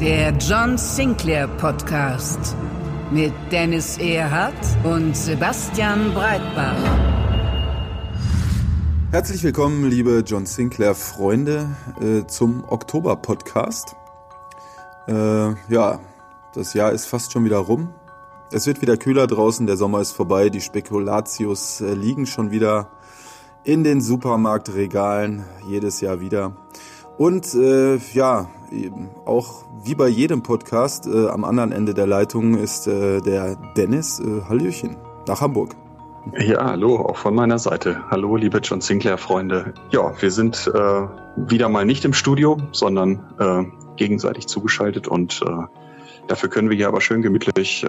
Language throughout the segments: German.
Der John Sinclair Podcast mit Dennis Erhardt und Sebastian Breitbach. Herzlich willkommen, liebe John Sinclair Freunde, äh, zum Oktober Podcast. Äh, ja, das Jahr ist fast schon wieder rum. Es wird wieder kühler draußen, der Sommer ist vorbei, die Spekulatius äh, liegen schon wieder in den Supermarktregalen, jedes Jahr wieder. Und äh, ja, auch wie bei jedem Podcast, äh, am anderen Ende der Leitung ist äh, der Dennis äh, Hallöchen nach Hamburg. Ja, hallo, auch von meiner Seite. Hallo, liebe John Sinclair-Freunde. Ja, wir sind äh, wieder mal nicht im Studio, sondern äh, gegenseitig zugeschaltet und dafür können wir hier aber schön gemütlich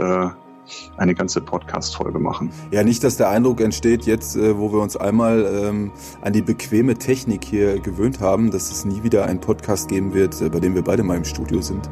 eine ganze Podcast-Folge machen. Ja, nicht, dass der Eindruck entsteht, jetzt, äh, wo wir uns einmal ähm, an die bequeme Technik hier gewöhnt haben, dass es nie wieder einen Podcast geben wird, äh, bei dem wir beide mal im Studio sind.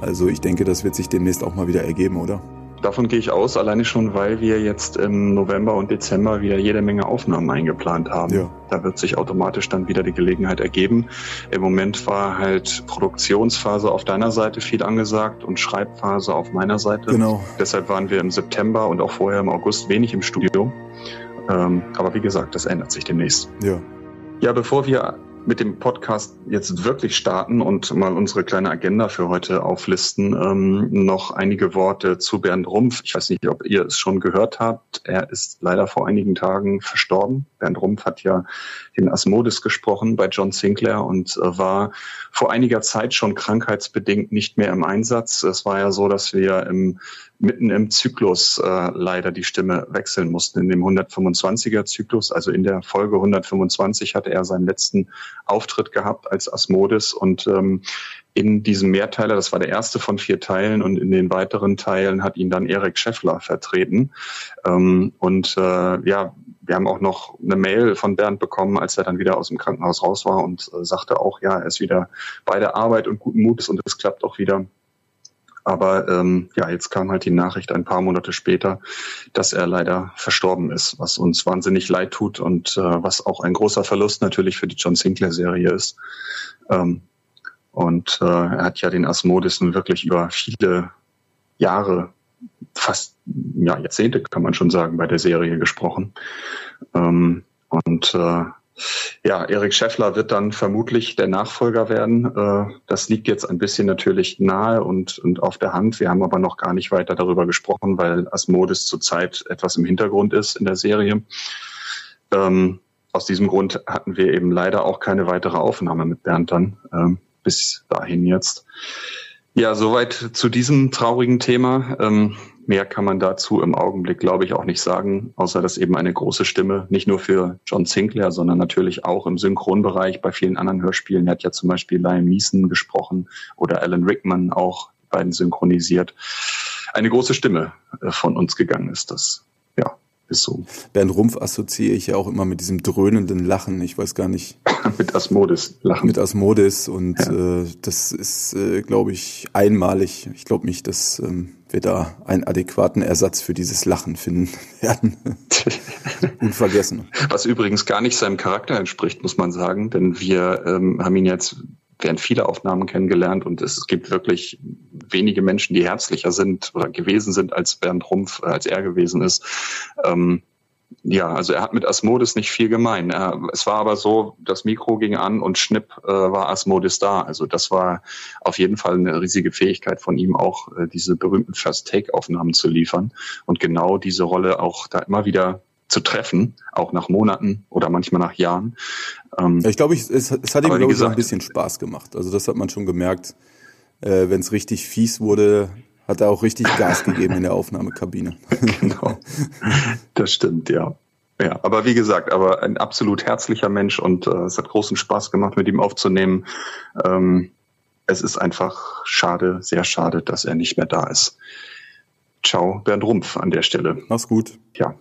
Also ich denke, das wird sich demnächst auch mal wieder ergeben, oder? Davon gehe ich aus, alleine schon, weil wir jetzt im November und Dezember wieder jede Menge Aufnahmen eingeplant haben. Ja. Da wird sich automatisch dann wieder die Gelegenheit ergeben. Im Moment war halt Produktionsphase auf deiner Seite viel angesagt und Schreibphase auf meiner Seite. Genau. Deshalb waren wir im September und auch vorher im August wenig im Studio. Ähm, aber wie gesagt, das ändert sich demnächst. Ja. Ja, bevor wir mit dem Podcast jetzt wirklich starten und mal unsere kleine Agenda für heute auflisten, ähm, noch einige Worte zu Bernd Rumpf. Ich weiß nicht, ob ihr es schon gehört habt. Er ist leider vor einigen Tagen verstorben. Bernd Rumpf hat ja den Asmodis gesprochen bei John Sinclair und äh, war vor einiger Zeit schon krankheitsbedingt nicht mehr im Einsatz. Es war ja so, dass wir im mitten im Zyklus äh, leider die Stimme wechseln mussten. In dem 125er Zyklus, also in der Folge 125 hatte er seinen letzten Auftritt gehabt als Asmodis und ähm, in diesem Mehrteiler, das war der erste von vier Teilen und in den weiteren Teilen hat ihn dann Erik Scheffler vertreten. Ähm, und äh, ja, wir haben auch noch eine Mail von Bernd bekommen, als er dann wieder aus dem Krankenhaus raus war und äh, sagte auch, ja, er ist wieder bei der Arbeit und guten Mutes und es klappt auch wieder. Aber ähm, ja, jetzt kam halt die Nachricht ein paar Monate später, dass er leider verstorben ist, was uns wahnsinnig leid tut und äh, was auch ein großer Verlust natürlich für die John Sinclair-Serie ist. Ähm, und äh, er hat ja den Asmodis nun wirklich über viele Jahre, fast ja, Jahrzehnte kann man schon sagen, bei der Serie gesprochen. Ähm, und äh, ja, Erik Scheffler wird dann vermutlich der Nachfolger werden. Äh, Das liegt jetzt ein bisschen natürlich nahe und, und auf der Hand. Wir haben aber noch gar nicht weiter darüber gesprochen, weil Asmodis zurzeit etwas im Hintergrund ist in der Serie. Ähm, aus diesem Grund hatten wir eben leider auch keine weitere Aufnahme mit Bernd dann ähm, bis dahin jetzt. Ja, soweit zu diesem traurigen Thema. Mehr kann man dazu im Augenblick, glaube ich, auch nicht sagen, außer dass eben eine große Stimme, nicht nur für John Sinclair, sondern natürlich auch im Synchronbereich bei vielen anderen Hörspielen. Er hat ja zum Beispiel Liam Neeson gesprochen oder Alan Rickman auch, beiden synchronisiert. Eine große Stimme äh, von uns gegangen ist das. Ja, so. Bernd Rumpf assoziiere ich ja auch immer mit diesem dröhnenden Lachen. Ich weiß gar nicht, mit Asmodis lachen. mit Asmodis und Ja. äh, das ist, äh, glaube ich, einmalig. Ich glaube nicht, dass ähm, wir da einen adäquaten Ersatz für dieses Lachen finden werden. Unvergessen. Was übrigens gar nicht seinem Charakter entspricht, muss man sagen, denn wir ähm, haben ihn jetzt während vieler Aufnahmen kennengelernt und es gibt wirklich wenige Menschen, die herzlicher sind oder gewesen sind als Bernd Rumpf, äh, als er gewesen ist. Ähm, ja, also er hat mit Asmodis nicht viel gemein. Er, es war aber so, das Mikro ging an und schnipp äh, war Asmodis da. Also das war auf jeden Fall eine riesige Fähigkeit von ihm, auch äh, diese berühmten First-Take-Aufnahmen zu liefern und genau diese Rolle auch da immer wieder zu treffen, auch nach Monaten oder manchmal nach Jahren. Ähm, Ja, ich glaube, ich, es, es hat ihm, glaube ich, so ein bisschen Spaß gemacht. Also das hat man schon gemerkt. Äh, Wenn es richtig fies wurde, hat er auch richtig Gas gegeben in der Aufnahmekabine. genau. Das stimmt, ja. Ja, aber wie gesagt, aber ein absolut herzlicher Mensch und äh, es hat großen Spaß gemacht, mit ihm aufzunehmen. Ähm, es ist einfach schade, sehr schade, dass er nicht mehr da ist. Ciao, Bernd Rumpf an der Stelle. Mach's gut. Ja.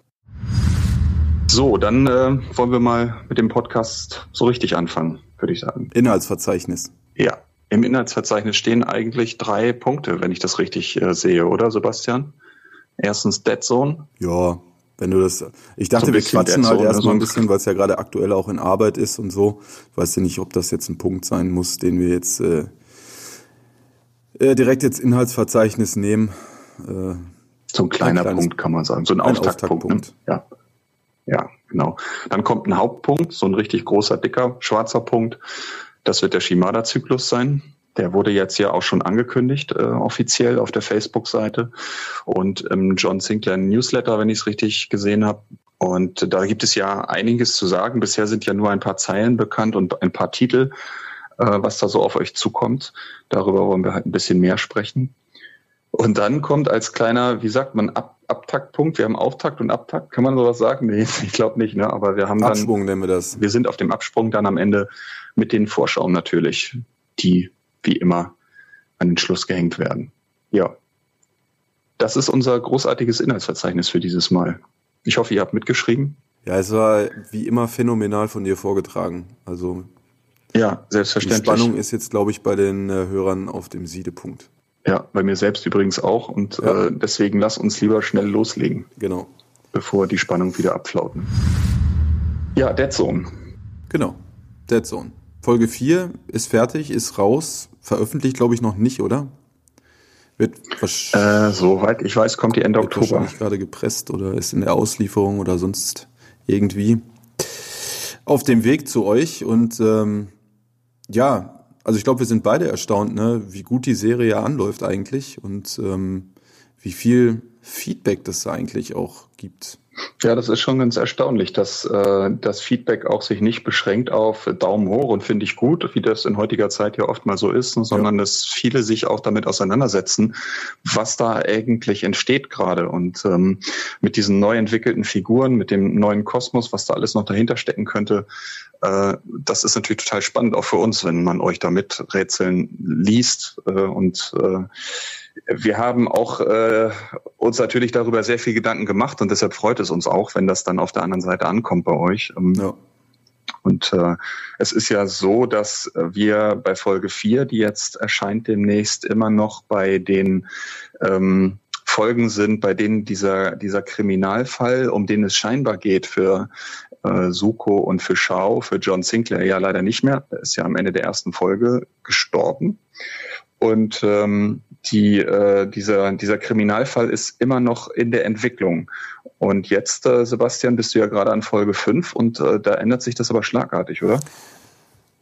So, dann äh, wollen wir mal mit dem Podcast so richtig anfangen, würde ich sagen. Inhaltsverzeichnis. Ja, im Inhaltsverzeichnis stehen eigentlich drei Punkte, wenn ich das richtig äh, sehe, oder Sebastian? Erstens Dead Zone. Ja, wenn du das. Ich dachte, so wir quatschen halt erstmal ein bisschen, weil es ja gerade aktuell auch in Arbeit ist und so. Ich weiß ja nicht, ob das jetzt ein Punkt sein muss, den wir jetzt äh, äh, direkt jetzt Inhaltsverzeichnis nehmen. Äh, so ein kleiner ein Punkt kann man sagen, so ein, ein Auftaktpunkt. Auftaktpunkt. Ne? Ja. Ja, genau. Dann kommt ein Hauptpunkt, so ein richtig großer, dicker, schwarzer Punkt. Das wird der Shimada-Zyklus sein. Der wurde jetzt ja auch schon angekündigt, äh, offiziell auf der Facebook-Seite und im John Sinclair Newsletter, wenn ich es richtig gesehen habe. Und da gibt es ja einiges zu sagen. Bisher sind ja nur ein paar Zeilen bekannt und ein paar Titel, äh, was da so auf euch zukommt. Darüber wollen wir halt ein bisschen mehr sprechen. Und dann kommt als kleiner, wie sagt man, Ab Abtaktpunkt, wir haben Auftakt und Abtakt, kann man sowas sagen? Nee, ich glaube nicht, ne? aber wir haben dann... Absprung nennen wir das. Wir sind auf dem Absprung dann am Ende mit den Vorschauen natürlich, die wie immer an den Schluss gehängt werden. Ja, das ist unser großartiges Inhaltsverzeichnis für dieses Mal. Ich hoffe, ihr habt mitgeschrieben. Ja, es war wie immer phänomenal von dir vorgetragen. Also ja, selbstverständlich. Die Spannung ist jetzt, glaube ich, bei den äh, Hörern auf dem Siedepunkt. Ja, bei mir selbst übrigens auch. Und ja. äh, deswegen lass uns lieber schnell loslegen. Genau. Bevor die Spannung wieder abflauten. Ja, Dead Zone. Genau. Dead Zone. Folge 4 ist fertig, ist raus. Veröffentlicht, glaube ich, noch nicht, oder? Wird äh, soweit ich weiß, kommt die Ende wird Oktober. Wahrscheinlich gerade gepresst oder ist in der Auslieferung oder sonst irgendwie auf dem Weg zu euch. Und ähm, ja, also ich glaube, wir sind beide erstaunt, ne, wie gut die Serie anläuft eigentlich und ähm, wie viel Feedback das eigentlich auch gibt. Ja, das ist schon ganz erstaunlich, dass äh, das Feedback auch sich nicht beschränkt auf Daumen hoch und finde ich gut, wie das in heutiger Zeit ja oft mal so ist, sondern ja. dass viele sich auch damit auseinandersetzen, was da eigentlich entsteht gerade und ähm, mit diesen neu entwickelten Figuren, mit dem neuen Kosmos, was da alles noch dahinter stecken könnte, äh, das ist natürlich total spannend auch für uns, wenn man euch damit Rätseln liest äh, und äh, wir haben auch äh, uns natürlich darüber sehr viel Gedanken gemacht und deshalb freut es uns auch, wenn das dann auf der anderen Seite ankommt bei euch. Ähm, ja. Und äh, es ist ja so, dass wir bei Folge 4, die jetzt erscheint demnächst, immer noch bei den ähm, Folgen sind, bei denen dieser, dieser Kriminalfall, um den es scheinbar geht für äh, Suko und für Shao, für John Sinclair ja leider nicht mehr. Ist ja am Ende der ersten Folge gestorben. Und ähm, die, äh, dieser, dieser Kriminalfall ist immer noch in der Entwicklung. Und jetzt, äh, Sebastian, bist du ja gerade an Folge 5 und äh, da ändert sich das aber schlagartig, oder?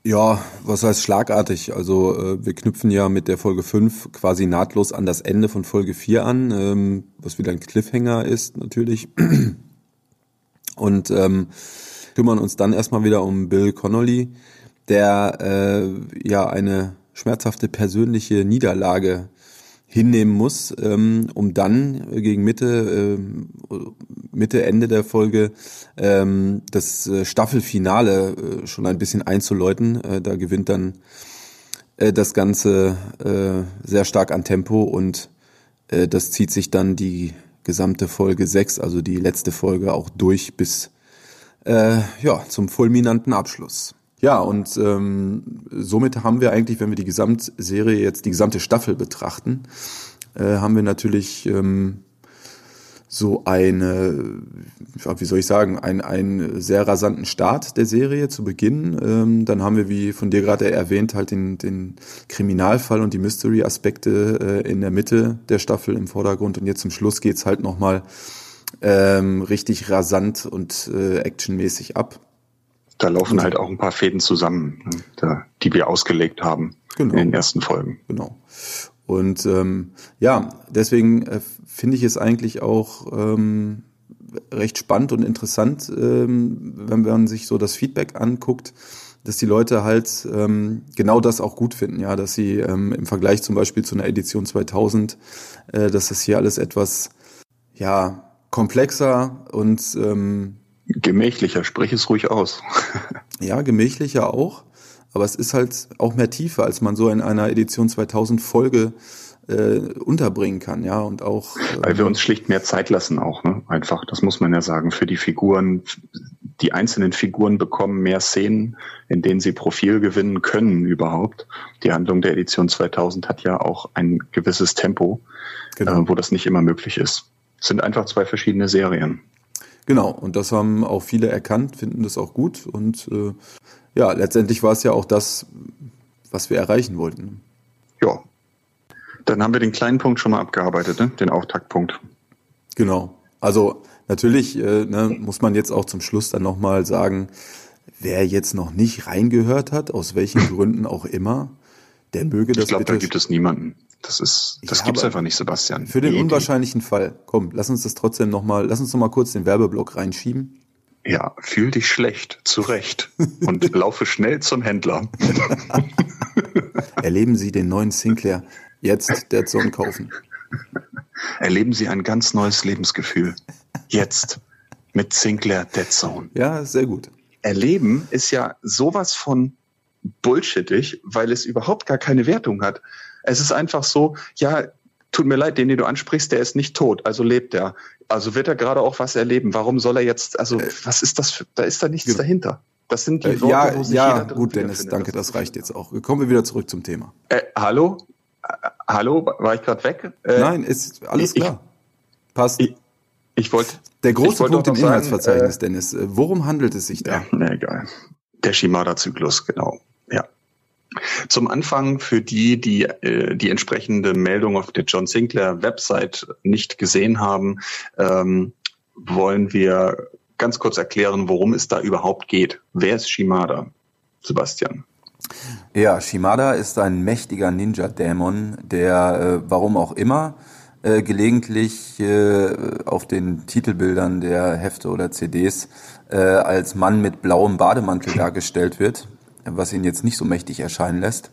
Ja, was heißt schlagartig? Also äh, wir knüpfen ja mit der Folge 5 quasi nahtlos an das Ende von Folge 4 an, ähm, was wieder ein Cliffhanger ist natürlich. Und ähm, kümmern uns dann erstmal wieder um Bill Connolly, der äh, ja eine schmerzhafte persönliche Niederlage hinnehmen muss, ähm, um dann gegen Mitte, äh, Mitte, Ende der Folge ähm, das äh, Staffelfinale äh, schon ein bisschen einzuläuten. Äh, da gewinnt dann äh, das Ganze äh, sehr stark an Tempo und das zieht sich dann die gesamte Folge 6, also die letzte Folge, auch durch bis ja, zum fulminanten Abschluss. Ja, und ähm, somit haben wir eigentlich, wenn wir die Gesamtserie jetzt, die gesamte Staffel betrachten, äh, haben wir natürlich ähm, so eine, wie soll ich sagen, ein, einen sehr rasanten Start der Serie zu Beginn. Ähm, dann haben wir, wie von dir gerade erwähnt, halt den, den Kriminalfall und die Mystery-Aspekte äh, in der Mitte der Staffel im Vordergrund. Und jetzt zum Schluss geht's halt nochmal ähm, richtig rasant und äh, actionmäßig ab. Da laufen halt auch ein paar Fäden zusammen, ne, da, die wir ausgelegt haben genau. in den ersten Folgen. Genau. Und ähm, ja, deswegen äh, finde ich es eigentlich auch ähm, recht spannend und interessant, ähm, wenn man sich so das Feedback anguckt, dass die Leute halt ähm, genau das auch gut finden, ja, dass sie ähm, im Vergleich zum Beispiel zu einer Edition 2000, äh, dass das hier alles etwas ja komplexer und ähm, Gemächlicher, sprich es ruhig aus. ja, gemächlicher auch, aber es ist halt auch mehr Tiefe, als man so in einer Edition 2000 Folge äh, unterbringen kann, ja, und auch. Ähm, Weil wir uns schlicht mehr Zeit lassen auch, ne? Einfach, das muss man ja sagen, für die Figuren. Die einzelnen Figuren bekommen mehr Szenen, in denen sie Profil gewinnen können überhaupt. Die Handlung der Edition 2000 hat ja auch ein gewisses Tempo, genau. äh, wo das nicht immer möglich ist. Es sind einfach zwei verschiedene Serien. Genau, und das haben auch viele erkannt, finden das auch gut. Und äh, ja, letztendlich war es ja auch das, was wir erreichen wollten. Ja, dann haben wir den kleinen Punkt schon mal abgearbeitet, ne? den Auftaktpunkt. Genau. Also natürlich äh, ne, muss man jetzt auch zum Schluss dann nochmal sagen, wer jetzt noch nicht reingehört hat, aus welchen Gründen auch immer, der möge das Ich glaube, da gibt es niemanden. Das ist, das ja, gibt's einfach nicht, Sebastian. Für den unwahrscheinlichen Fall. Komm, lass uns das trotzdem nochmal, lass uns noch mal kurz den Werbeblock reinschieben. Ja, fühl dich schlecht, zurecht und laufe schnell zum Händler. Erleben Sie den neuen Sinclair Jetzt Dead Zone kaufen. Erleben Sie ein ganz neues Lebensgefühl. Jetzt mit Sinclair Dead Zone. Ja, sehr gut. Erleben ist ja sowas von bullshittig, weil es überhaupt gar keine Wertung hat. Es ist einfach so, ja, tut mir leid, den, den du ansprichst, der ist nicht tot, also lebt er. Also wird er gerade auch was erleben. Warum soll er jetzt, also äh, was ist das, für, da ist da nichts genau. dahinter. Das sind die äh, Worte, ja, wo sich ja, gut, Dennis, danke, das, das reicht jetzt auch. Kommen wir wieder zurück zum Thema. Äh, hallo? Hallo, war ich gerade weg? Äh, Nein, ist alles klar. Passt. Ich, ich wollte. Der große wollt Punkt im Inhaltsverzeichnis, äh, Dennis. Äh, worum handelt es sich da? Ja, na egal. Der Shimada-Zyklus, genau. Ja. Zum Anfang für die, die äh, die entsprechende Meldung auf der John Sinclair Website nicht gesehen haben, ähm, wollen wir ganz kurz erklären, worum es da überhaupt geht. Wer ist Shimada? Sebastian. Ja, Shimada ist ein mächtiger Ninja-Dämon, der, äh, warum auch immer, äh, gelegentlich äh, auf den Titelbildern der Hefte oder CDs äh, als Mann mit blauem Bademantel dargestellt wird, was ihn jetzt nicht so mächtig erscheinen lässt.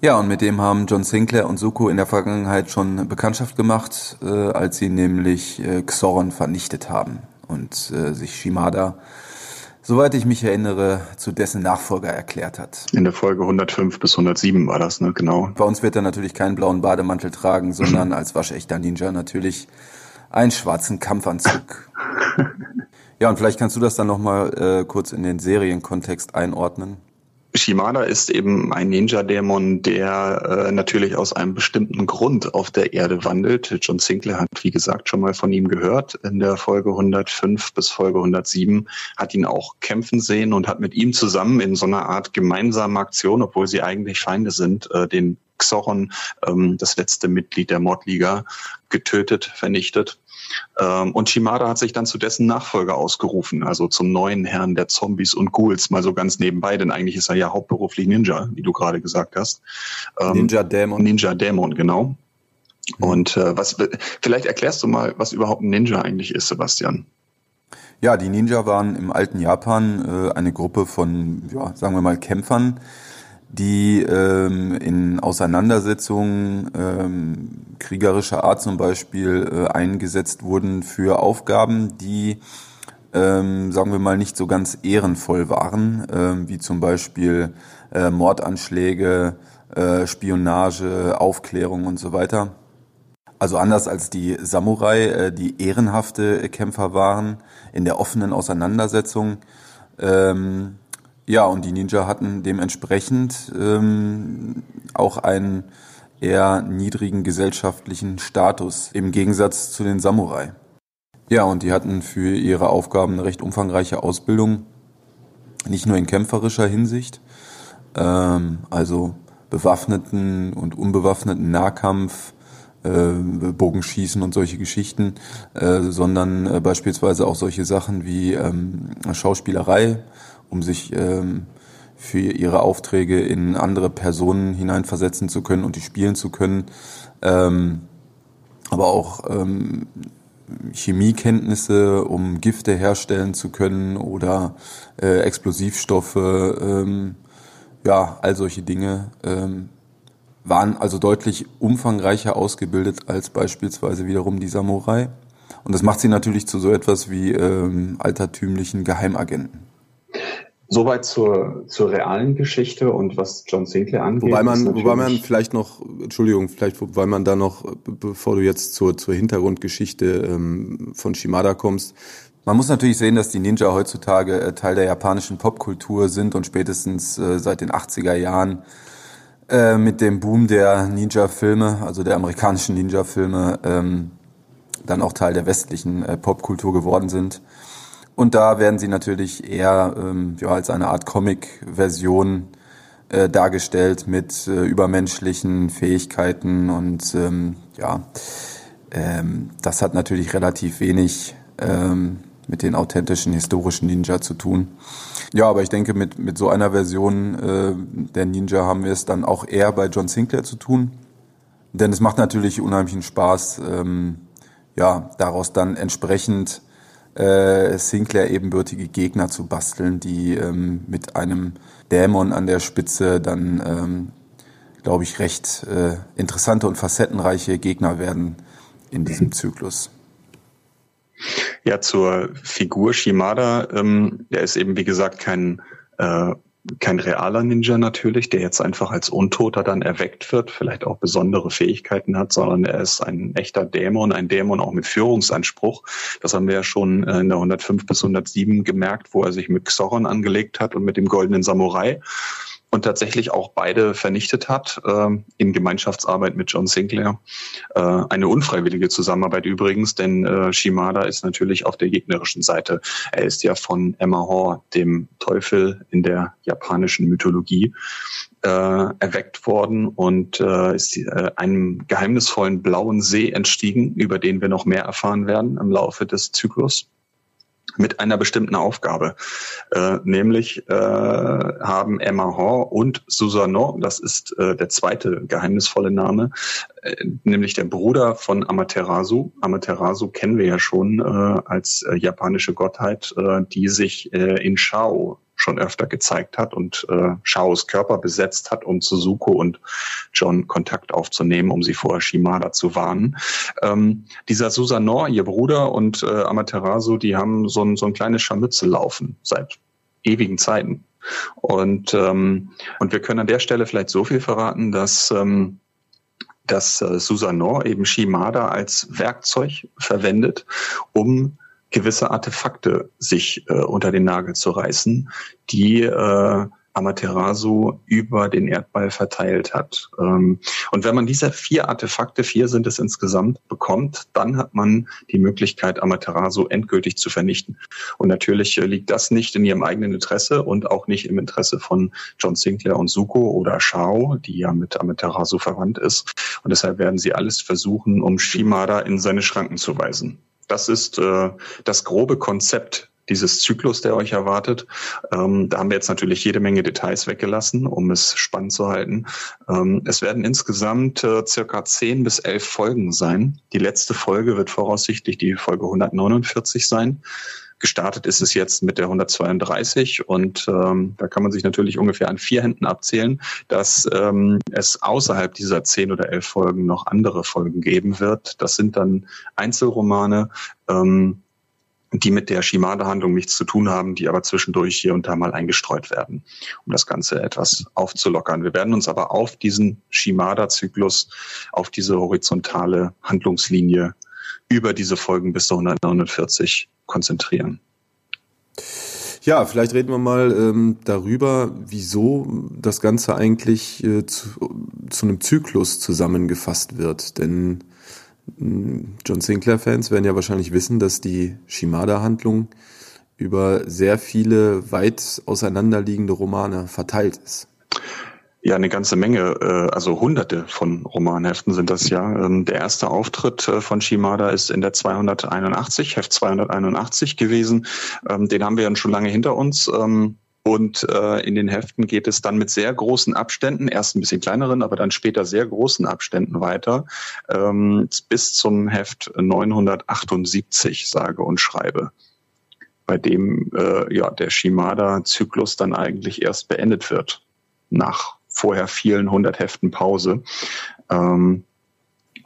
Ja, und mit dem haben John Sinclair und Suko in der Vergangenheit schon Bekanntschaft gemacht, äh, als sie nämlich äh, Xoron vernichtet haben und äh, sich Shimada soweit ich mich erinnere, zu dessen Nachfolger erklärt hat. In der Folge 105 bis 107 war das, ne? Genau. Bei uns wird er natürlich keinen blauen Bademantel tragen, sondern als waschechter Ninja natürlich einen schwarzen Kampfanzug. ja, und vielleicht kannst du das dann nochmal äh, kurz in den Serienkontext einordnen. Shimada ist eben ein Ninja-Dämon, der äh, natürlich aus einem bestimmten Grund auf der Erde wandelt. John Sinclair hat, wie gesagt, schon mal von ihm gehört. In der Folge 105 bis Folge 107 hat ihn auch kämpfen sehen und hat mit ihm zusammen in so einer Art gemeinsamen Aktion, obwohl sie eigentlich Feinde sind, äh, den Xoron, ähm, das letzte Mitglied der Mordliga, getötet, vernichtet. Ähm, und Shimada hat sich dann zu dessen Nachfolger ausgerufen, also zum neuen Herrn der Zombies und Ghouls, mal so ganz nebenbei, denn eigentlich ist er ja hauptberuflich Ninja, wie du gerade gesagt hast. Ähm, Ninja Dämon. Ninja Dämon, genau. Mhm. Und äh, was vielleicht erklärst du mal, was überhaupt ein Ninja eigentlich ist, Sebastian? Ja, die Ninja waren im alten Japan äh, eine Gruppe von, ja, sagen wir mal, Kämpfern, die ähm, in Auseinandersetzungen ähm, kriegerischer Art zum Beispiel äh, eingesetzt wurden für Aufgaben, die ähm, sagen wir mal nicht so ganz ehrenvoll waren, ähm, wie zum Beispiel äh, Mordanschläge, äh, Spionage, Aufklärung und so weiter. Also anders als die Samurai, äh, die ehrenhafte Kämpfer waren in der offenen Auseinandersetzung, ähm, ja, und die Ninja hatten dementsprechend ähm, auch einen eher niedrigen gesellschaftlichen Status im Gegensatz zu den Samurai. Ja, und die hatten für ihre Aufgaben eine recht umfangreiche Ausbildung, nicht nur in kämpferischer Hinsicht, ähm, also bewaffneten und unbewaffneten Nahkampf, äh, Bogenschießen und solche Geschichten, äh, sondern äh, beispielsweise auch solche Sachen wie ähm, Schauspielerei, um sich ähm, für ihre Aufträge in andere Personen hineinversetzen zu können und die spielen zu können. Ähm, aber auch ähm, Chemiekenntnisse, um Gifte herstellen zu können oder äh, Explosivstoffe, ähm, ja, all solche Dinge ähm, waren also deutlich umfangreicher ausgebildet als beispielsweise wiederum die Samurai. Und das macht sie natürlich zu so etwas wie ähm, altertümlichen Geheimagenten. Soweit zur, zur realen Geschichte und was John Sinclair angeht. Wobei man, wobei man vielleicht noch, Entschuldigung, vielleicht, wobei man da noch, bevor du jetzt zur, zur Hintergrundgeschichte ähm, von Shimada kommst, man muss natürlich sehen, dass die Ninja heutzutage äh, Teil der japanischen Popkultur sind und spätestens äh, seit den 80er Jahren äh, mit dem Boom der Ninja-Filme, also der amerikanischen Ninja-Filme, ähm, dann auch Teil der westlichen äh, Popkultur geworden sind. Und da werden sie natürlich eher ähm, ja, als eine Art Comic-Version äh, dargestellt mit äh, übermenschlichen Fähigkeiten und ähm, ja, ähm, das hat natürlich relativ wenig ähm, mit den authentischen historischen Ninja zu tun. Ja, aber ich denke, mit, mit so einer Version äh, der Ninja haben wir es dann auch eher bei John Sinclair zu tun. Denn es macht natürlich unheimlichen Spaß, ähm, ja, daraus dann entsprechend äh, Sinclair ebenbürtige Gegner zu basteln, die ähm, mit einem Dämon an der Spitze dann, ähm, glaube ich, recht äh, interessante und facettenreiche Gegner werden in diesem Zyklus. Ja, zur Figur Shimada, ähm, der ist eben, wie gesagt, kein äh, kein realer Ninja natürlich, der jetzt einfach als Untoter dann erweckt wird, vielleicht auch besondere Fähigkeiten hat, sondern er ist ein echter Dämon, ein Dämon auch mit Führungsanspruch. Das haben wir ja schon äh, in der 105 bis 107 gemerkt, wo er sich mit Xoron angelegt hat und mit dem goldenen Samurai und tatsächlich auch beide vernichtet hat äh, in Gemeinschaftsarbeit mit John Sinclair. Äh, eine unfreiwillige Zusammenarbeit übrigens, denn äh, Shimada ist natürlich auf der gegnerischen Seite. Er ist ja von Emma Hor, dem Teufel in der japanischen Mythologie, äh, erweckt worden und ist einem geheimnisvollen blauen See entstiegen, über den wir noch mehr erfahren werden im Laufe des Zyklus mit einer bestimmten Aufgabe. Äh, nämlich äh, haben Emma Hor und Susanoo, das ist äh, der zweite geheimnisvolle Name, äh, nämlich der Bruder von Amaterasu. Amaterasu kennen wir ja schon äh, als äh, japanische Gottheit, äh, die sich äh, in Shao schon öfter gezeigt hat und äh, Shaos Körper besetzt hat, um zu Suko und John Kontakt aufzunehmen, um sie vor Shimada zu warnen. Ähm, dieser Susanoo, ihr Bruder und äh, Amaterasu, die haben so ein, so ein kleines Scharmützel laufen seit ewigen Zeiten. Und, ähm, und wir können an der Stelle vielleicht so viel verraten, dass ähm, dass äh, Susanoo eben Shimada als Werkzeug verwendet, um gewisse Artefakte sich äh, unter den Nagel zu reißen, die äh, Amaterasu über den Erdball verteilt hat. Ähm, und wenn man diese vier Artefakte, vier sind es insgesamt, bekommt, dann hat man die Möglichkeit, Amaterasu endgültig zu vernichten. Und natürlich äh, liegt das nicht in ihrem eigenen Interesse und auch nicht im Interesse von John Sinclair und Suko oder Shao, die ja mit Amaterasu verwandt ist. Und deshalb werden sie alles versuchen, um Shimada in seine Schranken zu weisen. Das ist äh, das grobe Konzept dieses Zyklus, der euch erwartet. Ähm, da haben wir jetzt natürlich jede Menge Details weggelassen, um es spannend zu halten. Ähm, es werden insgesamt äh, circa zehn bis elf Folgen sein. Die letzte Folge wird voraussichtlich die Folge 149 sein. Gestartet ist es jetzt mit der 132 und ähm, da kann man sich natürlich ungefähr an vier Händen abzählen, dass ähm, es außerhalb dieser zehn oder elf Folgen noch andere Folgen geben wird. Das sind dann Einzelromane, ähm, die mit der Shimada-Handlung nichts zu tun haben, die aber zwischendurch hier und da mal eingestreut werden, um das Ganze etwas aufzulockern. Wir werden uns aber auf diesen Shimada-Zyklus, auf diese horizontale Handlungslinie über diese Folgen bis zu 149 konzentrieren. Ja, vielleicht reden wir mal ähm, darüber, wieso das Ganze eigentlich äh, zu, zu einem Zyklus zusammengefasst wird. Denn äh, John Sinclair-Fans werden ja wahrscheinlich wissen, dass die Shimada-Handlung über sehr viele weit auseinanderliegende Romane verteilt ist. Ja, eine ganze Menge, äh, also hunderte von Romanheften sind das ja. Ähm, der erste Auftritt äh, von Shimada ist in der 281, Heft 281 gewesen. Ähm, den haben wir ja schon lange hinter uns. Ähm, und äh, in den Heften geht es dann mit sehr großen Abständen, erst ein bisschen kleineren, aber dann später sehr großen Abständen weiter, bis zum Heft 978, sage und schreibe bei dem äh, ja der Shimada-Zyklus dann eigentlich erst beendet wird nach vorher vielen hundert Heften Pause. Ähm,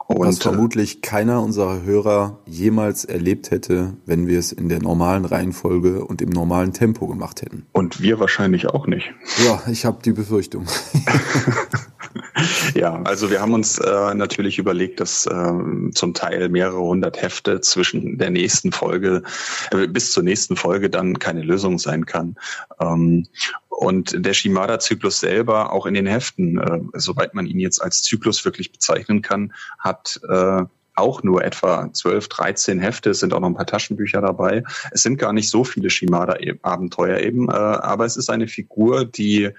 Und, Was vermutlich keiner unserer Hörer jemals erlebt hätte, wenn wir es in der normalen Reihenfolge und im normalen Tempo gemacht hätten. Und wir wahrscheinlich auch nicht. Ja, ich habe die Befürchtung. ja, also wir haben uns äh, natürlich überlegt, dass äh, zum Teil mehrere hundert Hefte zwischen der nächsten Folge äh, bis zur nächsten Folge dann keine Lösung sein kann. Ähm, und der Shimada-Zyklus selber, auch in den Heften, äh, soweit man ihn jetzt als Zyklus wirklich bezeichnen kann, hat äh, auch nur etwa 12, 13 Hefte. Es sind auch noch ein paar Taschenbücher dabei. Es sind gar nicht so viele Shimada-Abenteuer eben, äh, aber es ist eine Figur, die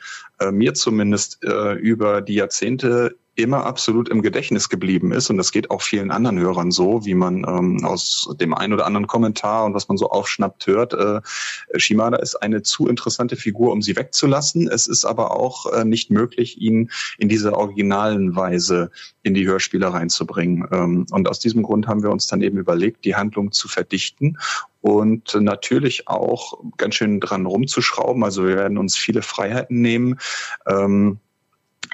äh, mir zumindest äh, über die Jahrzehnte immer absolut im Gedächtnis geblieben ist. Und das geht auch vielen anderen Hörern so, wie man ähm, aus dem einen oder anderen Kommentar und was man so aufschnappt hört. Äh, Shimada ist eine zu interessante Figur, um sie wegzulassen. Es ist aber auch äh, nicht möglich, ihn in dieser originalen Weise in die Hörspiele reinzubringen. Ähm, und aus diesem Grund haben wir uns dann eben überlegt, die Handlung zu verdichten und natürlich auch ganz schön dran rumzuschrauben. Also wir werden uns viele Freiheiten nehmen. Ähm,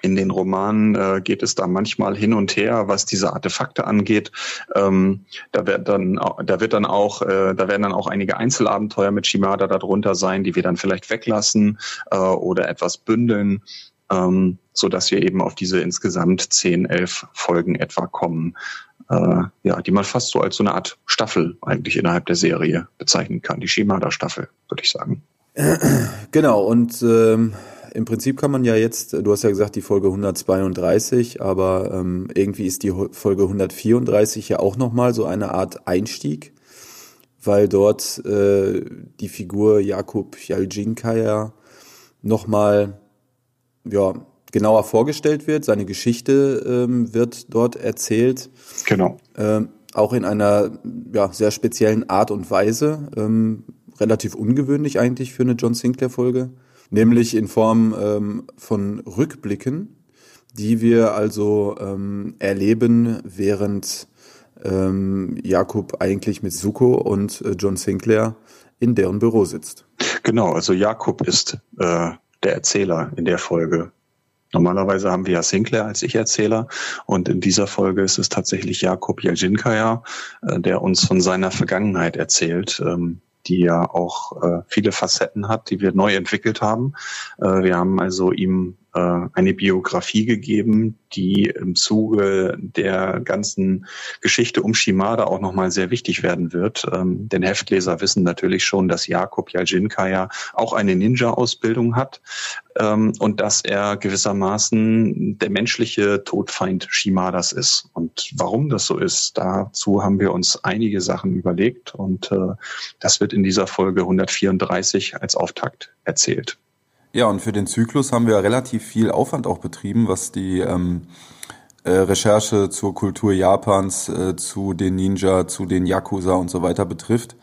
in den Romanen äh, geht es da manchmal hin und her, was diese Artefakte angeht. Ähm, da wird dann, da wird dann auch, äh, da werden dann auch einige Einzelabenteuer mit Shimada darunter sein, die wir dann vielleicht weglassen äh, oder etwas bündeln, ähm, so dass wir eben auf diese insgesamt zehn, elf Folgen etwa kommen. Äh, ja, die man fast so als so eine Art Staffel eigentlich innerhalb der Serie bezeichnen kann. Die Shimada-Staffel, würde ich sagen. Genau, und ähm, im Prinzip kann man ja jetzt, du hast ja gesagt, die Folge 132, aber ähm, irgendwie ist die Folge 134 ja auch nochmal so eine Art Einstieg, weil dort äh, die Figur Jakub Jaljinkaya nochmal ja, genauer vorgestellt wird. Seine Geschichte ähm, wird dort erzählt. Genau. Ähm, auch in einer ja, sehr speziellen Art und Weise. Ähm, relativ ungewöhnlich eigentlich für eine John Sinclair-Folge nämlich in Form ähm, von Rückblicken, die wir also ähm, erleben, während ähm, Jakob eigentlich mit Suko und äh, John Sinclair in deren Büro sitzt. Genau, also Jakob ist äh, der Erzähler in der Folge. Normalerweise haben wir ja Sinclair als Ich-Erzähler und in dieser Folge ist es tatsächlich Jakob Jeljinkaya, äh, der uns von seiner Vergangenheit erzählt. Ähm, die ja auch äh, viele Facetten hat, die wir neu entwickelt haben. Äh, wir haben also ihm eine Biografie gegeben, die im Zuge der ganzen Geschichte um Shimada auch nochmal sehr wichtig werden wird. Ähm, denn Heftleser wissen natürlich schon, dass Jakob Jaljinkaya auch eine Ninja-Ausbildung hat ähm, und dass er gewissermaßen der menschliche Todfeind Shimadas ist. Und warum das so ist, dazu haben wir uns einige Sachen überlegt und äh, das wird in dieser Folge 134 als Auftakt erzählt. Ja, und für den Zyklus haben wir relativ viel Aufwand auch betrieben, was die ähm, äh, Recherche zur Kultur Japans, äh, zu den Ninja, zu den Yakuza und so weiter betrifft.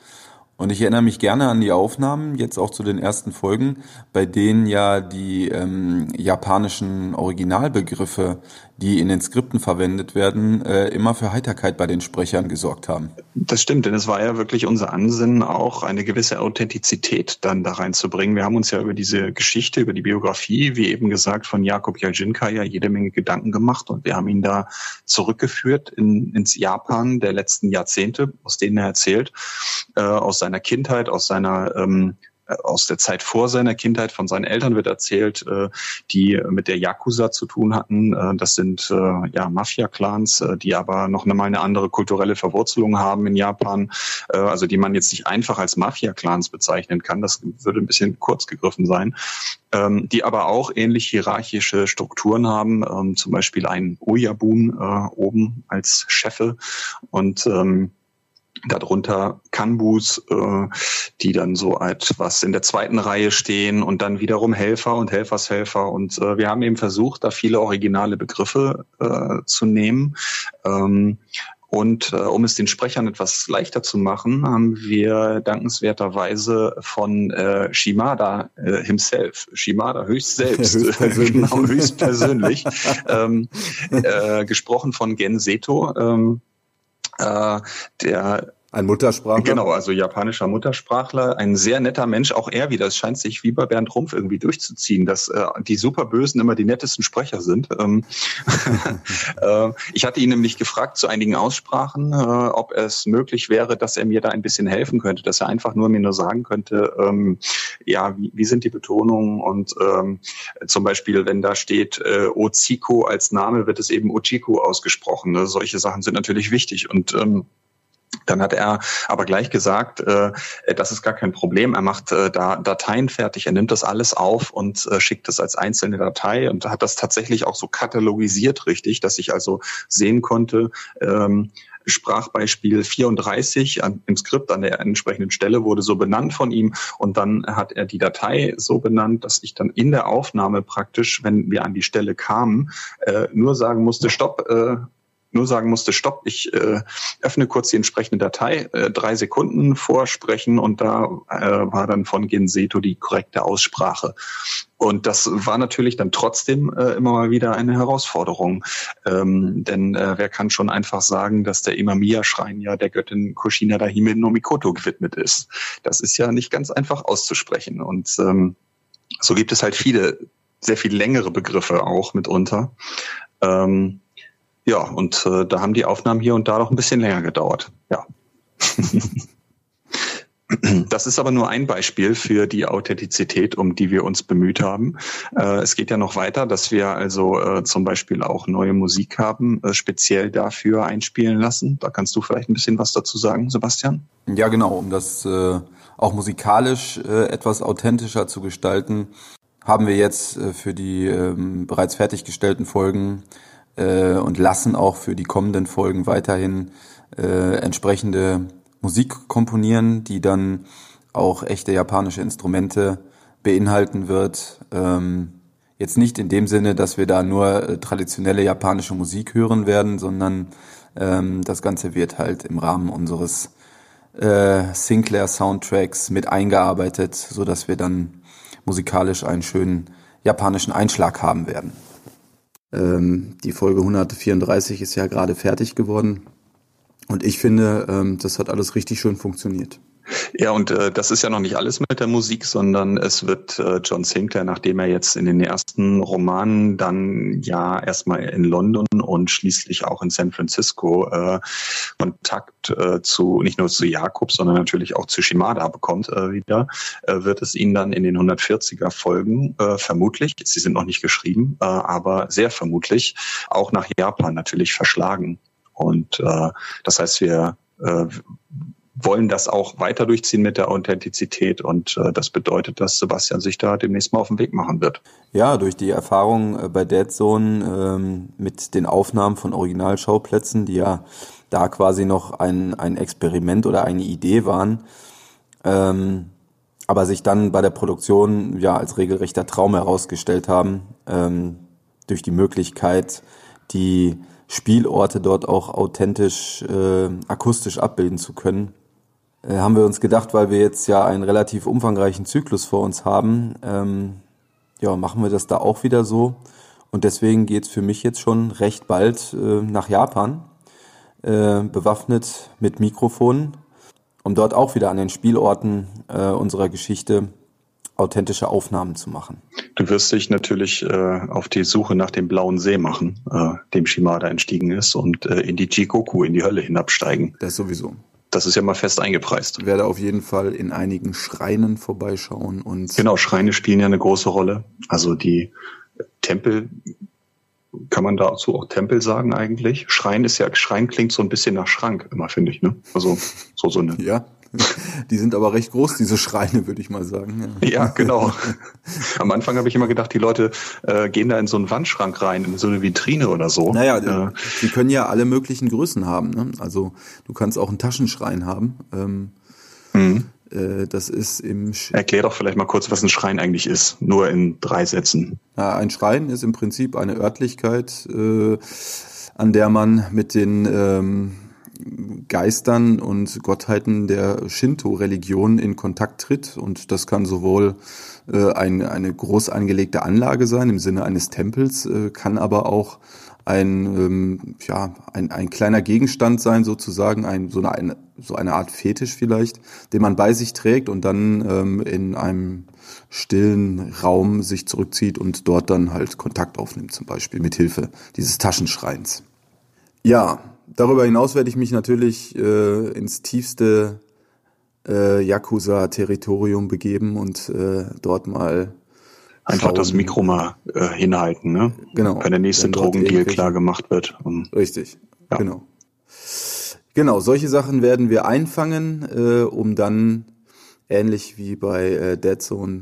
Und ich erinnere mich gerne an die Aufnahmen, jetzt auch zu den ersten Folgen, bei denen ja die ähm, japanischen Originalbegriffe die in den Skripten verwendet werden, äh, immer für Heiterkeit bei den Sprechern gesorgt haben. Das stimmt, denn es war ja wirklich unser Ansinnen, auch eine gewisse Authentizität dann da reinzubringen. Wir haben uns ja über diese Geschichte, über die Biografie, wie eben gesagt, von Jakob Jaljinka ja jede Menge Gedanken gemacht und wir haben ihn da zurückgeführt in, ins Japan der letzten Jahrzehnte, aus denen er erzählt, äh, aus seiner Kindheit, aus seiner ähm, aus der Zeit vor seiner Kindheit von seinen Eltern wird erzählt, äh, die mit der Yakuza zu tun hatten. Äh, das sind äh, ja Mafia-Clans, die aber noch einmal eine andere kulturelle Verwurzelung haben in Japan, also die man jetzt nicht einfach als Mafia-Clans bezeichnen kann. Das würde ein bisschen kurz gegriffen sein. Ähm, die aber auch ähnlich hierarchische Strukturen haben, ähm, zum Beispiel ein Oyabun oben als Chefe und ähm, Darunter Kanbus, äh, die dann so etwas in der zweiten Reihe stehen und dann wiederum Helfer und Helfershelfer. Und äh, wir haben eben versucht, da viele originale Begriffe äh, zu nehmen. Ähm, und äh, um es den Sprechern etwas leichter zu machen, haben wir dankenswerterweise von äh, Shimada äh, himself, Shimada höchst selbst, höchstpersönlich, genau, höchstpersönlich ähm, äh, gesprochen von Gen Seto. Ähm, äh, der Ein Muttersprachler? Genau, also japanischer Muttersprachler, ein sehr netter Mensch, auch er wieder. Es scheint sich wie bei Bernd Rumpf irgendwie durchzuziehen, dass äh, die Superbösen immer die nettesten Sprecher sind. Ähm, äh, ich hatte ihn nämlich gefragt zu einigen Aussprachen, äh, ob es möglich wäre, dass er mir da ein bisschen helfen könnte, dass er einfach nur mir nur sagen könnte, ähm, ja, wie, wie sind die Betonungen und ähm, zum Beispiel, wenn da steht äh, Ochiko als Name, wird es eben Ochiko ausgesprochen. Ne? Solche Sachen sind natürlich wichtig und ähm, dann hat er aber gleich gesagt, äh, das ist gar kein Problem. Er macht äh, da Dateien fertig, er nimmt das alles auf und äh, schickt es als einzelne Datei und hat das tatsächlich auch so katalogisiert richtig, dass ich also sehen konnte, ähm, Sprachbeispiel 34 an, im Skript an der entsprechenden Stelle wurde so benannt von ihm und dann hat er die Datei so benannt, dass ich dann in der Aufnahme praktisch, wenn wir an die Stelle kamen, äh, nur sagen musste, stopp, äh, nur sagen musste, stopp, ich äh, öffne kurz die entsprechende Datei, äh, drei Sekunden vorsprechen und da äh, war dann von Genseto die korrekte Aussprache. Und das war natürlich dann trotzdem äh, immer mal wieder eine Herausforderung. Ähm, denn äh, wer kann schon einfach sagen, dass der Imamiya-Schrein ja der Göttin Kushina Dahime no Mikoto gewidmet ist? Das ist ja nicht ganz einfach auszusprechen. Und ähm, so gibt es halt viele, sehr viel längere Begriffe auch mitunter. Ähm, ja, und äh, da haben die Aufnahmen hier und da noch ein bisschen länger gedauert. Ja. Das ist aber nur ein Beispiel für die Authentizität, um die wir uns bemüht haben. Äh, es geht ja noch weiter, dass wir also äh, zum Beispiel auch neue Musik haben, äh, speziell dafür einspielen lassen. Da kannst du vielleicht ein bisschen was dazu sagen, Sebastian? Ja, genau, um das auch musikalisch etwas authentischer zu gestalten, haben wir jetzt für die ähm, bereits fertiggestellten Folgen äh, und lassen auch für die kommenden Folgen weiterhin äh, entsprechende Musik komponieren, die dann auch echte japanische Instrumente beinhalten wird. Ähm, jetzt nicht in dem Sinne, dass wir da nur äh, traditionelle japanische Musik hören werden, sondern ähm, das Ganze wird halt im Rahmen unseres äh, Sinclair Soundtracks mit eingearbeitet, so dass wir dann musikalisch einen schönen japanischen Einschlag haben werden. Ähm, die Folge 134 ist ja gerade fertig geworden. Und ich finde, ähm, das hat alles richtig schön funktioniert. Ja, und äh, das ist ja noch nicht alles mit der Musik, sondern es wird äh, John Sinclair, nachdem er jetzt in den ersten Romanen dann ja erstmal in London und schließlich auch in San Francisco äh, Kontakt äh, zu nicht nur zu Jakob, sondern natürlich auch zu Shimada bekommt äh, wieder, äh, wird es ihn dann in den 140er Folgen äh, vermutlich, sie sind noch nicht geschrieben, äh, aber sehr vermutlich auch nach Japan natürlich verschlagen. Und äh, das heißt, wir äh, wollen das auch weiter durchziehen mit der Authentizität und äh, das bedeutet, dass Sebastian sich da demnächst mal auf den Weg machen wird. Ja, durch die Erfahrung äh, bei Dead Zone ähm, mit den Aufnahmen von Originalschauplätzen, die ja da quasi noch ein, ein Experiment oder eine Idee waren, ähm, aber sich dann bei der Produktion ja als regelrechter Traum herausgestellt haben, ähm, durch die Möglichkeit, die Spielorte dort auch authentisch äh, akustisch abbilden zu können, haben wir uns gedacht, weil wir jetzt ja einen relativ umfangreichen Zyklus vor uns haben, ähm, ja, machen wir das da auch wieder so. Und deswegen geht's für mich jetzt schon recht bald äh, nach Japan, äh, bewaffnet mit Mikrofonen, um dort auch wieder an den Spielorten äh, unserer Geschichte authentische Aufnahmen zu machen. Du wirst dich natürlich äh, auf die Suche nach dem blauen See machen, äh, dem Shimada entstiegen ist, und äh, in die Jikoku, in die Hölle hinabsteigen. Das sowieso. Das ist ja mal fest eingepreist. Ich werde auf jeden Fall in einigen Schreinen vorbeischauen und. Genau, Schreine spielen ja eine große Rolle. Also die Tempel, kann man dazu auch Tempel sagen eigentlich? Schrein ist ja, Schrein klingt so ein bisschen nach Schrank immer, finde ich, ne? Also, so, so eine. Ja. Die sind aber recht groß, diese Schreine, würde ich mal sagen. Ja, ja genau. Am Anfang habe ich immer gedacht, die Leute äh, gehen da in so einen Wandschrank rein, in so eine Vitrine oder so. Naja, äh, die können ja alle möglichen Größen haben. Ne? Also du kannst auch einen Taschenschrein haben. Ähm, mhm. äh, das ist im. Sch Erklär doch vielleicht mal kurz, was ein Schrein eigentlich ist, nur in drei Sätzen. Ja, ein Schrein ist im Prinzip eine Örtlichkeit, äh, an der man mit den ähm, Geistern und Gottheiten der Shinto-Religion in Kontakt tritt. Und das kann sowohl äh, ein, eine groß angelegte Anlage sein im Sinne eines Tempels, äh, kann aber auch ein, ähm, ja, ein, ein kleiner Gegenstand sein, sozusagen, ein, so, eine, eine, so eine Art Fetisch vielleicht, den man bei sich trägt und dann ähm, in einem stillen Raum sich zurückzieht und dort dann halt Kontakt aufnimmt, zum Beispiel mit Hilfe dieses Taschenschreins. Ja, darüber hinaus werde ich mich natürlich äh, ins tiefste äh, Yakuza-Territorium begeben und äh, dort mal Einfach das Mikro mal äh, hinhalten, ne? Genau. Wenn der nächste Drogendeal klar gemacht wird. Um, Richtig, ja. genau. Genau, solche Sachen werden wir einfangen, äh, um dann ähnlich wie bei äh, Dead Zone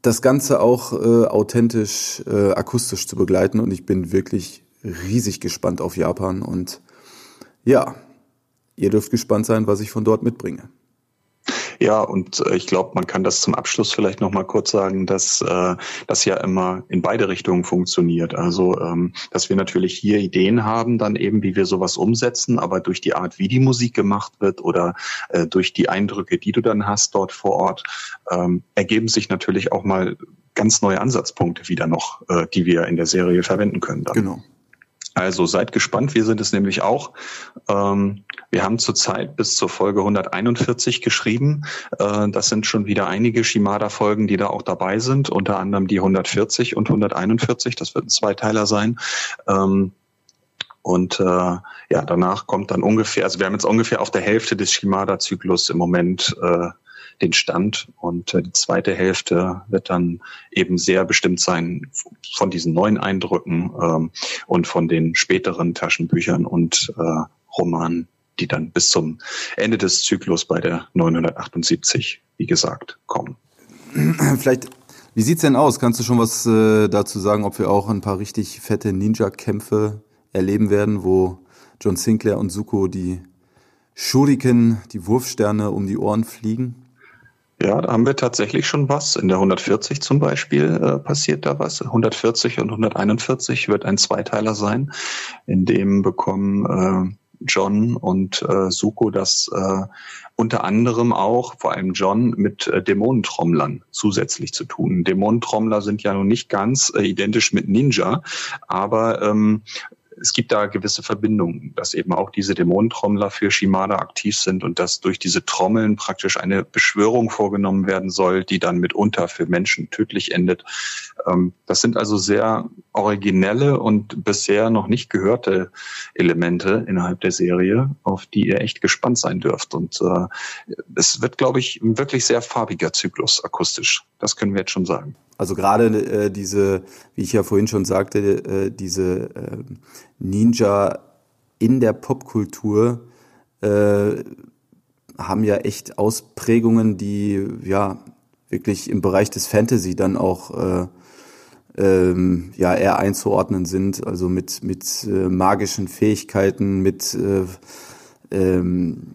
das Ganze auch äh, authentisch, äh, akustisch zu begleiten. Und ich bin wirklich riesig gespannt auf Japan. Und ja, ihr dürft gespannt sein, was ich von dort mitbringe. Ja, und äh, ich glaube, man kann das zum Abschluss vielleicht noch mal kurz sagen, dass äh, das ja immer in beide Richtungen funktioniert. Also, ähm, dass wir natürlich hier Ideen haben, dann eben, wie wir sowas umsetzen, aber durch die Art, wie die Musik gemacht wird oder äh, durch die Eindrücke, die du dann hast dort vor Ort, ähm, ergeben sich natürlich auch mal ganz neue Ansatzpunkte wieder noch, äh, die wir in der Serie verwenden können. Dann. Genau. Also seid gespannt, wir sind es nämlich auch. Ähm, wir haben zurzeit bis zur Folge 141 geschrieben. Äh, das sind schon wieder einige Shimada-Folgen, die da auch dabei sind, unter anderem die 140 und 141. Das wird ein Zweiteiler sein. Ähm, und äh, ja, danach kommt dann ungefähr, also wir haben jetzt ungefähr auf der Hälfte des Shimada-Zyklus im Moment äh, den Stand. Und äh, die zweite Hälfte wird dann eben sehr bestimmt sein von diesen neuen Eindrücken ähm, und von den späteren Taschenbüchern und äh, Romanen, die dann bis zum Ende des Zyklus bei der 978, wie gesagt, kommen. Vielleicht, wie sieht's denn aus? Kannst du schon was äh, dazu sagen, ob wir auch ein paar richtig fette Ninja-Kämpfe erleben werden, wo John Sinclair und Suko die Shuriken, die Wurfsterne um die Ohren fliegen? Ja, da haben wir tatsächlich schon was. In der 140 zum Beispiel äh, passiert da was. 140 und 141 wird ein Zweiteiler sein. In dem bekommen äh, John und äh, Suko das äh, unter anderem auch, vor allem John, mit äh, Dämonentrommlern zusätzlich zu tun. Dämonentrommler sind ja nun nicht ganz äh, identisch mit Ninja, aber ähm, es gibt da gewisse Verbindungen, dass eben auch diese Dämonentrommler für Shimada aktiv sind und dass durch diese Trommeln praktisch eine Beschwörung vorgenommen werden soll, die dann mitunter für Menschen tödlich endet. Ähm, das sind also sehr originelle und bisher noch nicht gehörte Elemente innerhalb der Serie, auf die ihr echt gespannt sein dürft. Und äh, es wird, glaube ich, ein wirklich sehr farbiger Zyklus akustisch. Das können wir jetzt schon sagen. Also gerade äh, diese, wie ich ja vorhin schon sagte, äh, diese äh, Ninja in der Popkultur äh, haben ja echt Ausprägungen, die ja wirklich im Bereich des Fantasy dann auch äh, ähm, ja eher einzuordnen sind, also mit mit äh, magischen Fähigkeiten, mit äh, ähm,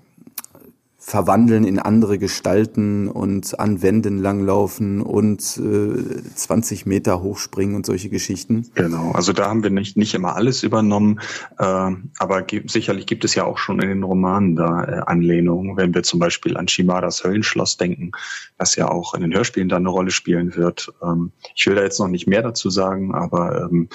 verwandeln in andere Gestalten und an Wänden langlaufen und äh, 20 Meter hochspringen und solche Geschichten. Genau, also da haben wir nicht, nicht immer alles übernommen, äh, aber sicherlich gibt es ja auch schon in den Romanen da äh, Anlehnungen, wenn wir zum Beispiel an Shimadas Höllenschloss denken, das ja auch in den Hörspielen dann eine Rolle spielen wird. Ähm, ich will da jetzt noch nicht mehr dazu sagen, aber ähm,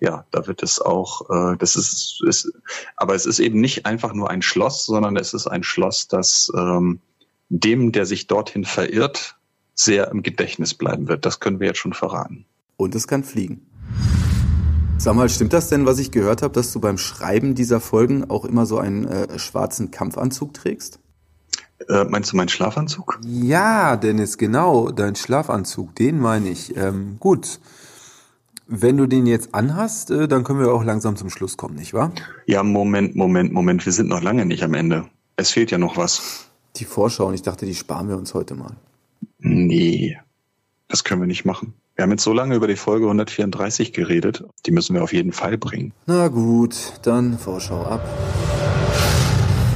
ja, da wird es auch, äh, das ist, ist, aber es ist eben nicht einfach nur ein Schloss, sondern es ist ein Schloss, das ähm, dem, der sich dorthin verirrt, sehr im Gedächtnis bleiben wird. Das können wir jetzt schon verraten. Und es kann fliegen. Sag mal, stimmt das denn, was ich gehört habe, dass du beim Schreiben dieser Folgen auch immer so einen äh, schwarzen Kampfanzug trägst? Äh, meinst du meinen Schlafanzug? Ja, Dennis, genau, dein Schlafanzug, den meine ich. Ähm, gut. Wenn du den jetzt anhast, äh, dann können wir auch langsam zum Schluss kommen, nicht wahr? Ja, Moment, Moment, Moment. Wir sind noch lange nicht am Ende. Es fehlt ja noch was. Die Vorschau und ich dachte, die sparen wir uns heute mal. Nee, das können wir nicht machen. Wir haben jetzt so lange über die Folge 134 geredet. Die müssen wir auf jeden Fall bringen. Na gut, dann Vorschau ab.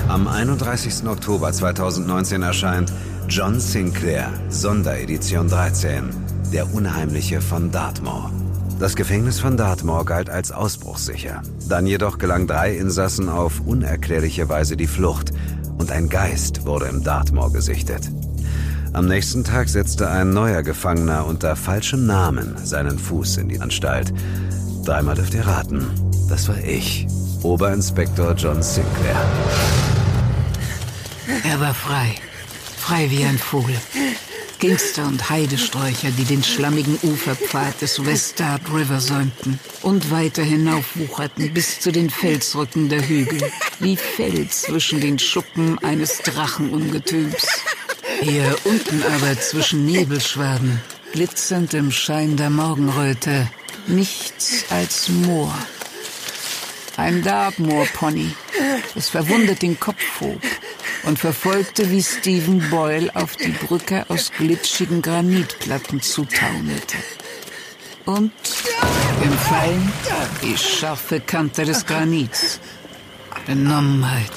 Am 31. Oktober 2019 erscheint John Sinclair, Sonderedition 13, der Unheimliche von Dartmoor. Das Gefängnis von Dartmoor galt als ausbruchssicher. Dann jedoch gelang drei Insassen auf unerklärliche Weise die Flucht und ein Geist wurde im Dartmoor gesichtet. Am nächsten Tag setzte ein neuer Gefangener unter falschem Namen seinen Fuß in die Anstalt. Dreimal dürft ihr raten. Das war ich, Oberinspektor John Sinclair. Er war frei. Frei wie ein Vogel. Gangster und Heidesträucher, die den schlammigen Uferpfad des Westard River säumten und weiter hinaufwucherten bis zu den Felsrücken der Hügel, wie Fels zwischen den Schuppen eines Drachenungetüms. Hier unten aber zwischen Nebelschwaden, glitzernd im Schein der Morgenröte, nichts als Moor. Ein Dartmoor-Pony, das verwundet den Kopf hob und verfolgte, wie Stephen Boyle auf die Brücke aus glitschigen Granitplatten zutaumelte. Und im Fallen die scharfe Kante des Granits. Benommenheit,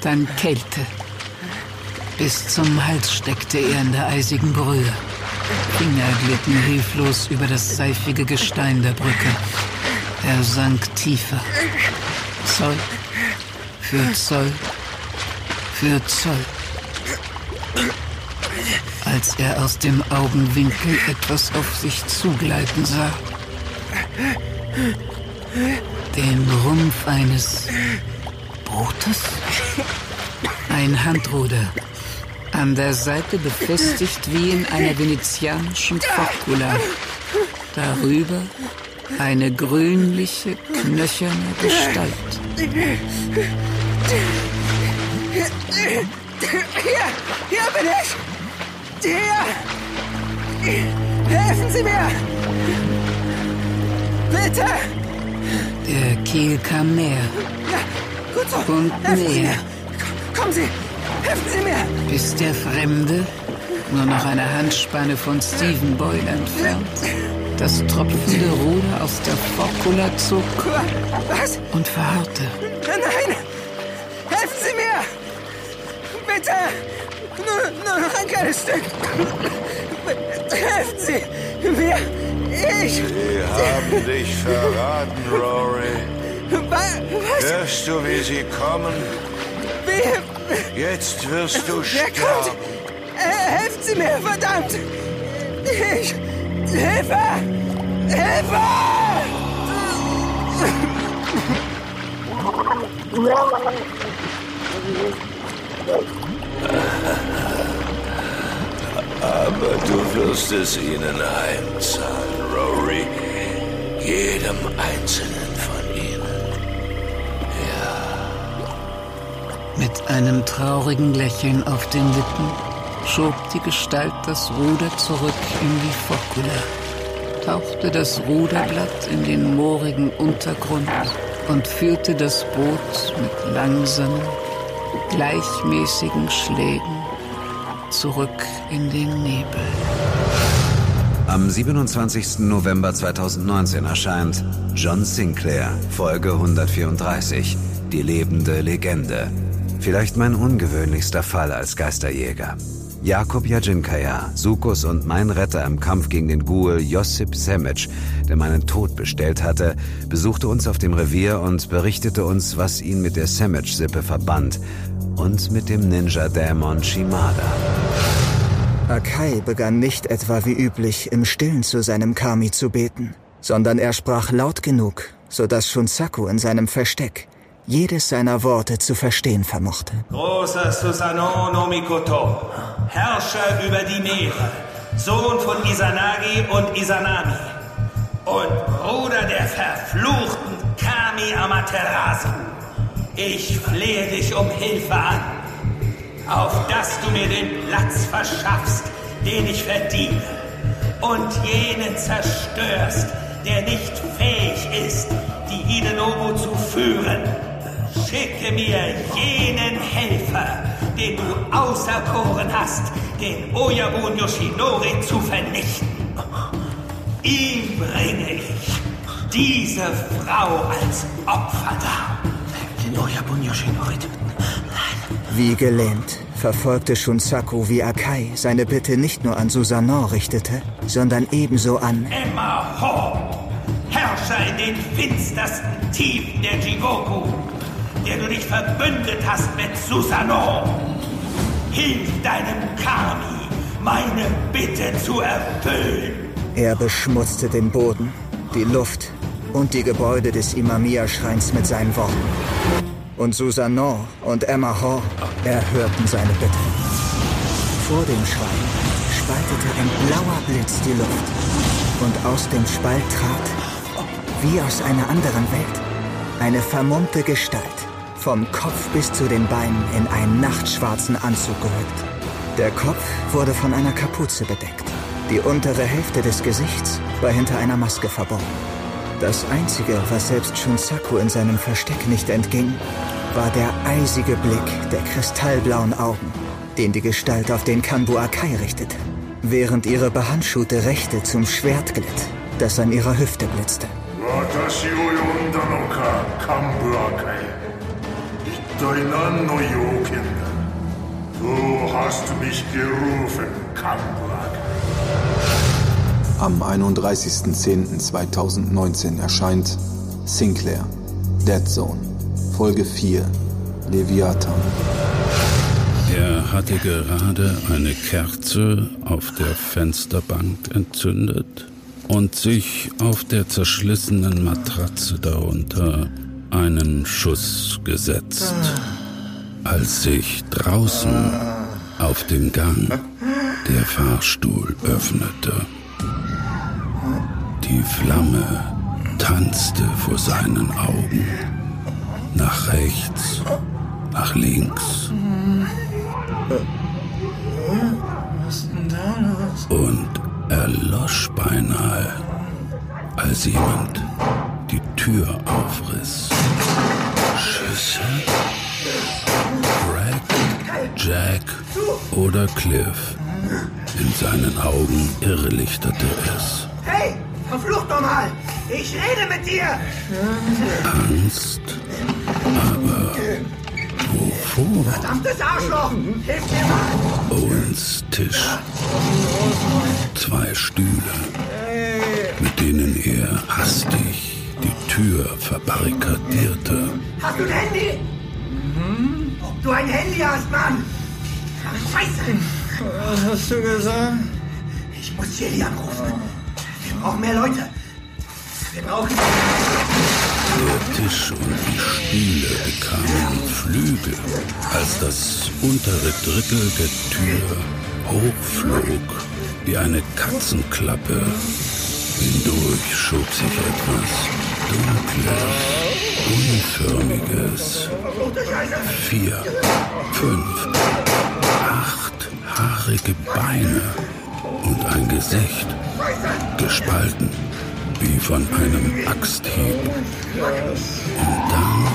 dann Kälte. Bis zum Hals steckte er in der eisigen Brühe. Finger glitten hilflos über das seifige Gestein der Brücke. Er sank tiefer. Zoll für Zoll für Zoll. Als er aus dem Augenwinkel etwas auf sich zugleiten sah. Den Rumpf eines Bootes? Ein Handruder. An der Seite befestigt wie in einer venezianischen Focula. Darüber eine grünliche, knöcherne Gestalt. Hier, hier bin ich! Hier! Helfen Sie mir! Bitte! Der Kiel kam näher. Ja, gut so. Und helfen Sie näher. mir. Kommen Sie! Helfen Sie mir! Bis der Fremde, nur noch eine Handspanne von Stephen Boyle entfernt, das tropfende Ruder aus der Focula zog Was? und verharrte. Nein! Helfen Sie mir! Bitte! Nur, nur noch ein kleines Stück! Helfen Sie mir! Ich! Sie haben dich verraten, Rory. Wa- Was? Hörst du, wie sie kommen? Wie? Jetzt wirst du Wer kommt? sterben. Äh, helfen Sie mir, verdammt! Ich... Hilfe! Hilfe! Aber du wirst es ihnen heimzahlen, Rory. Jedem einzelnen von ihnen. Mit einem traurigen Lächeln auf den Lippen schob die Gestalt das Ruder zurück in die Focula, tauchte das Ruderblatt in den moorigen Untergrund und führte das Boot mit langsamen, gleichmäßigen Schlägen zurück in den Nebel. Am 27. November 2019 erscheint John Sinclair, Folge 134, die lebende Legende. Vielleicht mein ungewöhnlichster Fall als Geisterjäger. Jakob Jajinkaya, Sukus und mein Retter im Kampf gegen den Ghoul Josip Semic, der meinen Tod bestellt hatte, besuchte uns auf dem Revier und berichtete uns, was ihn mit der Semic-Sippe verband und mit dem Ninja-Dämon Shimada. Akai begann nicht etwa wie üblich im Stillen zu seinem Kami zu beten, sondern er sprach laut genug, sodass schon Saku in seinem Versteck jedes seiner Worte zu verstehen vermochte. Großer Susanoo no Mikoto, Herrscher über die Meere, Sohn von Izanagi und Izanami und Bruder der verfluchten Kami Amaterasu. Ich flehe dich um Hilfe an, auf dass du mir den Platz verschaffst, den ich verdiene, und jenen zerstörst, der nicht fähig ist, die Hidenobu zu führen. Schicke mir jenen Helfer, den du auserkoren hast, den Oyabun Yoshinori zu vernichten. Ihm bringe ich diese Frau als Opfer dar. Den Oyabun Yoshinori töten. Nein. Wie gelähmt verfolgte Shunsaku, wie Akai seine Bitte nicht nur an Susanoo richtete, sondern ebenso an Emma Hall, Herrscher in den finstersten Tiefen der Jigoku, der du dich verbündet hast mit Susanoo. Hilf deinem Kami, meine Bitte zu erfüllen. Er beschmutzte den Boden, die Luft und die Gebäude des Imamiya-Schreins mit seinen Worten. Und Susanoo und Emma Hall erhörten seine Bitte. Vor dem Schrein spaltete ein blauer Blitz die Luft. Und aus dem Spalt trat, wie aus einer anderen Welt, eine vermummte Gestalt, vom Kopf bis zu den Beinen in einen nachtschwarzen Anzug gehüllt. Der Kopf wurde von einer Kapuze bedeckt. Die untere Hälfte des Gesichts war hinter einer Maske verborgen. Das Einzige, was selbst Shunsaku in seinem Versteck nicht entging, war der eisige Blick der kristallblauen Augen, den die Gestalt auf den Kanbu Akai richtete, während ihre behandschuhte Rechte zum Schwert glitt, das an ihrer Hüfte blitzte. Du hast mich gerufen, Kambuak. Am 31.10.2019 erscheint Sinclair, Dead Zone, Folge 4, Leviathan. Er hatte gerade eine Kerze auf der Fensterbank entzündet und sich auf der zerschlissenen Matratze darunter einen Schuss gesetzt, als sich draußen auf dem Gang der Fahrstuhl öffnete. Die Flamme tanzte vor seinen Augen. Nach rechts, nach links. Und erlosch beinahe, als jemand die Tür aufriss. Schüsse? Greg, Jack oder Cliff? In seinen Augen irrlichterte es. Hey, verflucht doch mal! Ich rede mit dir! Angst? Aber wovor? Verdammtes Arschloch! Hilf mir mal! Owens Tisch. Zwei Stühle, mit denen er hastig Tür verbarrikadierte. Hast du ein Handy? Ob du ein Handy hast, Mann! Scheiße! Was hast du gesagt? Ich muss Jerry anrufen. Wir brauchen mehr Leute. Wir brauchen... Der Tisch und die Stühle bekamen Flügel, als das untere Drittel der Tür hochflog wie eine Katzenklappe. Hindurch schob sich etwas Dunkles, Unförmiges. Vier, fünf, acht haarige Beine und ein Gesicht, gespalten wie von einem Axthieb. Und dann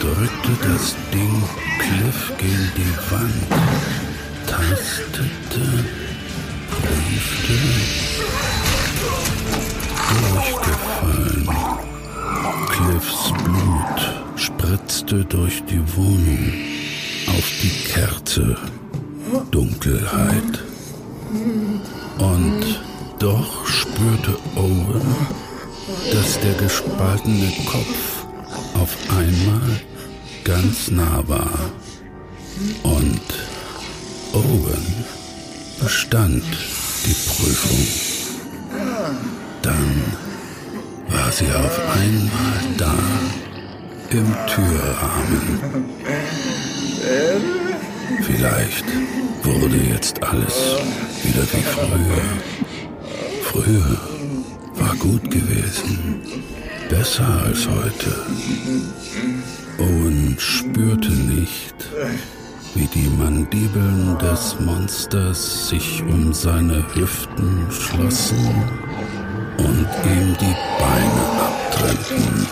drückte das Ding Cliff gegen die Wand, tastete, prüfte, durchgefallen. Cliffs Blut spritzte durch die Wohnung auf die Kerze. Dunkelheit. Und doch spürte Owen, dass der gespaltene Kopf auf einmal ganz nah war. Und Owen bestand die Prüfung. Dann war sie auf einmal da, im Türrahmen. Vielleicht wurde jetzt alles wieder wie früher. Früher war gut gewesen. Besser als heute. Owen spürte nicht, wie die Mandibeln des Monsters sich um seine Hüften schlossen und ihm die Beine abtrennten.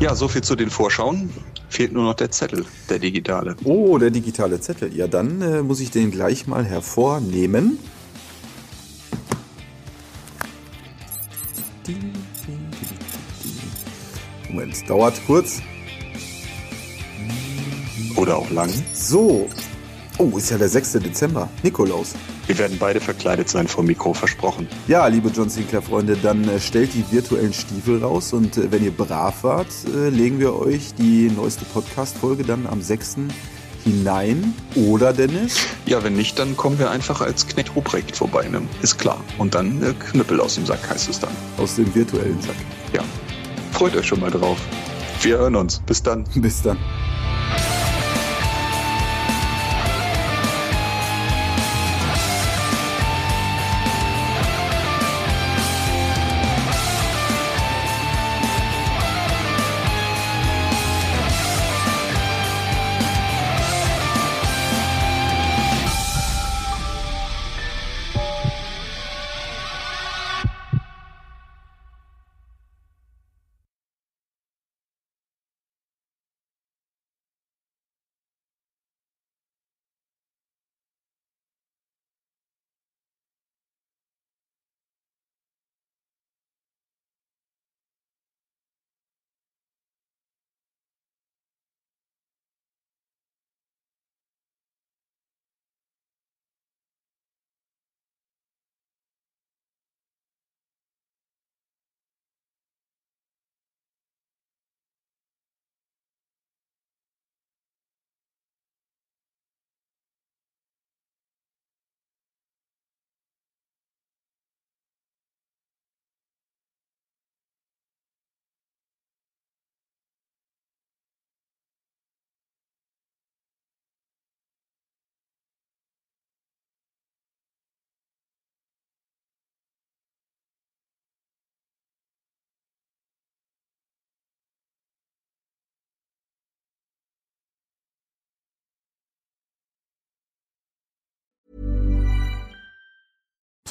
Ja, so viel zu den Vorschauen. Fehlt nur noch der Zettel, der digitale. Oh, der digitale Zettel. Ja, dann äh, muss ich den gleich mal hervornehmen. Moment, dauert kurz. Oder auch lang. So. Oh, ist ja der 6. Dezember. Nikolaus. Wir werden beide verkleidet sein vom Mikro, versprochen. Ja, liebe John Sinclair-Freunde, dann äh, stellt die virtuellen Stiefel raus und äh, wenn ihr brav wart, äh, legen wir euch die neueste Podcast-Folge dann am 6. hinein. Oder, Dennis? Ja, wenn nicht, dann kommen wir einfach als Knecht Ruprecht vorbei, ne? Ist klar. Und dann Knüppel aus dem Sack heißt es dann. Aus dem virtuellen Sack. Ja. Freut euch schon mal drauf. Wir hören uns. Bis dann. Bis dann.